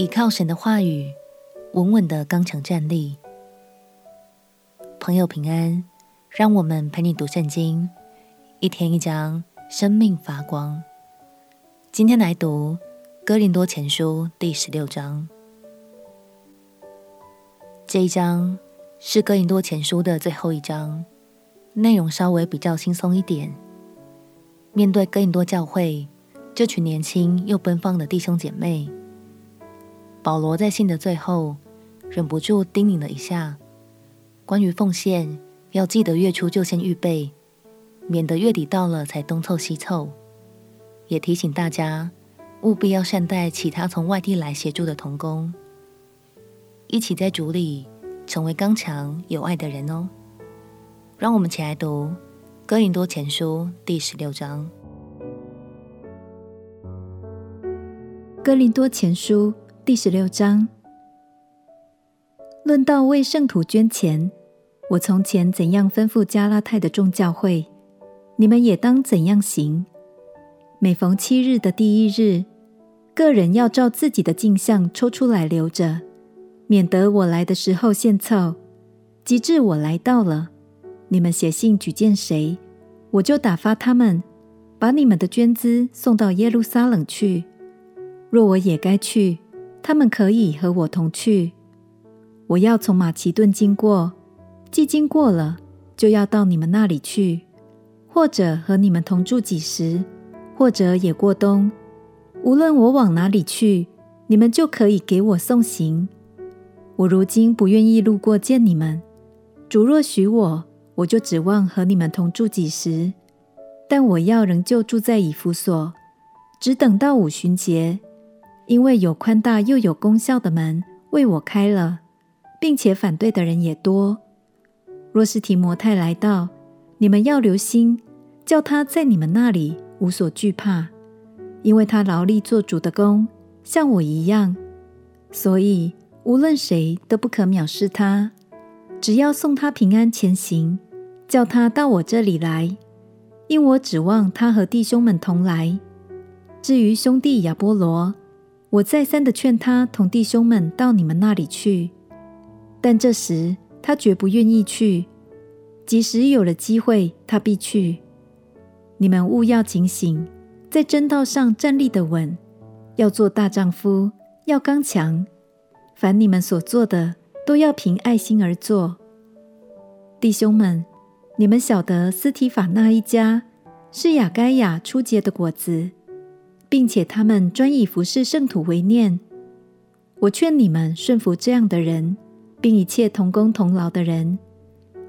倚靠神的话语，稳稳的刚强站立。朋友平安，让我们陪你读圣经，一天一章，生命发光。今天来读哥林多前书第十六章。这一章是哥林多前书的最后一章，内容稍微比较轻松一点。面对哥林多教会这群年轻又奔放的弟兄姐妹，保罗在信的最后忍不住叮咛了一下。关于奉献，要记得月初就先预备，免得月底到了才东凑西凑。也提醒大家，务必要善待其他从外地来协助的同工，一起在主里成为刚强有爱的人哦。让我们起来读《哥林多前书》第十六章。《哥林多前书》第十六章，论到为圣徒捐钱。我从前怎样吩咐加拉太的众教会，你们也当怎样行。每逢七日的第一日，个人要照自己的镜像抽出来留着，免得我来的时候献凑。及至我来到了，你们写信举荐谁，我就打发他们把你们的捐资送到耶路撒冷去。若我也该去，他们可以和我同去。我要从马其顿经过。既经过了，就要到你们那里去，或者和你们同住几时，或者也过冬。无论我往哪里去，你们就可以给我送行。我如今不愿意路过见你们，主若许我，我就指望和你们同住几时。但我要仍旧住在以弗所，只等到五旬节，因为有宽大又有功效的门为我开了，并且反对的人也多。若是提摩太来到，你们要留心，叫他在你们那里无所惧怕，因为他劳力做主的工，像我一样。所以无论谁都不可藐视他，只要送他平安前行，叫他到我这里来，因我指望他和弟兄们同来。至于兄弟亚波罗，我再三的劝他同弟兄们到你们那里去，但这时，他绝不愿意去，即使有了机会，他必去。你们务要警醒，在正道上站立的稳，要做大丈夫，要刚强。凡你们所做的，都要凭爱心而做。弟兄们，你们晓得斯提法那一家是亚该亚初结的果子，并且他们专以服侍圣徒为念。我劝你们顺服这样的人。并一切同工同劳的人，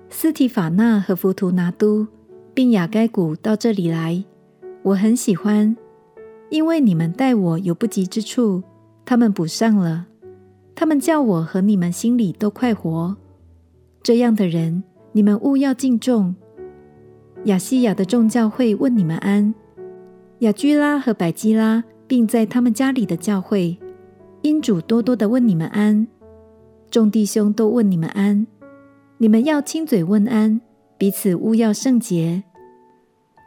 斯提法纳和弗图拿都，并亚该古到这里来，我很喜欢，因为你们待我有不及之处，他们补上了，他们叫我和你们心里都快活。这样的人，你们务要敬重。亚细亚的众教会问你们安，雅居拉和百基拉，并在他们家里的教会，因主多多的问你们安。众弟兄都问你们安，你们要亲嘴问安，彼此勿要圣洁。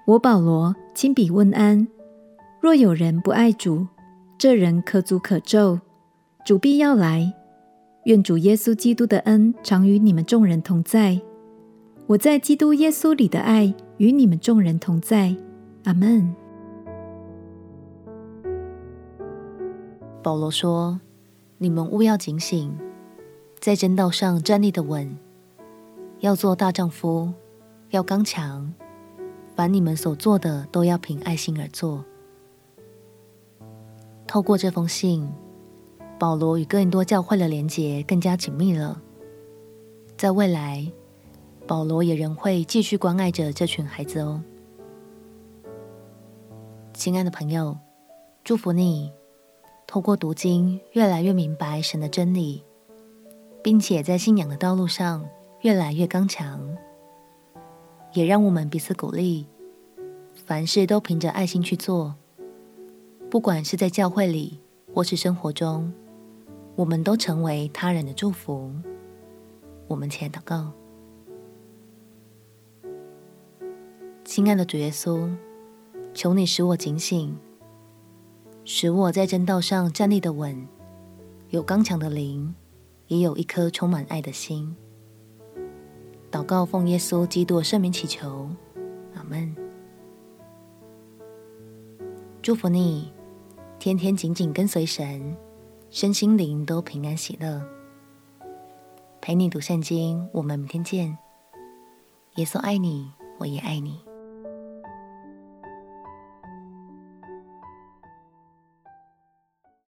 我保罗亲笔问安。若有人不爱主，这人可诅可咒。主必要来，愿主耶稣基督的恩常与你们众人同在。我在基督耶稣里的爱与你们众人同在。阿门。保罗说：“你们务要警醒。”在真道上站立的稳，要做大丈夫，要刚强。凡你们所做的，都要凭爱心而做。透过这封信，保罗与哥林多教会的连结更加紧密了。在未来，保罗也仍会继续关爱着这群孩子哦。亲爱的朋友，祝福你，透过读经，越来越明白神的真理。并且在信仰的道路上越来越刚强，也让我们彼此鼓励，凡事都凭着爱心去做。不管是在教会里或是生活中，我们都成为他人的祝福。我们且祷告：亲爱的主耶稣，求你使我警醒，使我在正道上站立的稳，有刚强的灵，也有一颗充满爱的心。祷告奉耶稣基督圣名祈求，阿门。祝福你，天天紧紧跟随神，身心灵都平安喜乐。陪你读圣经，我们明天见。耶稣爱你，我也爱你。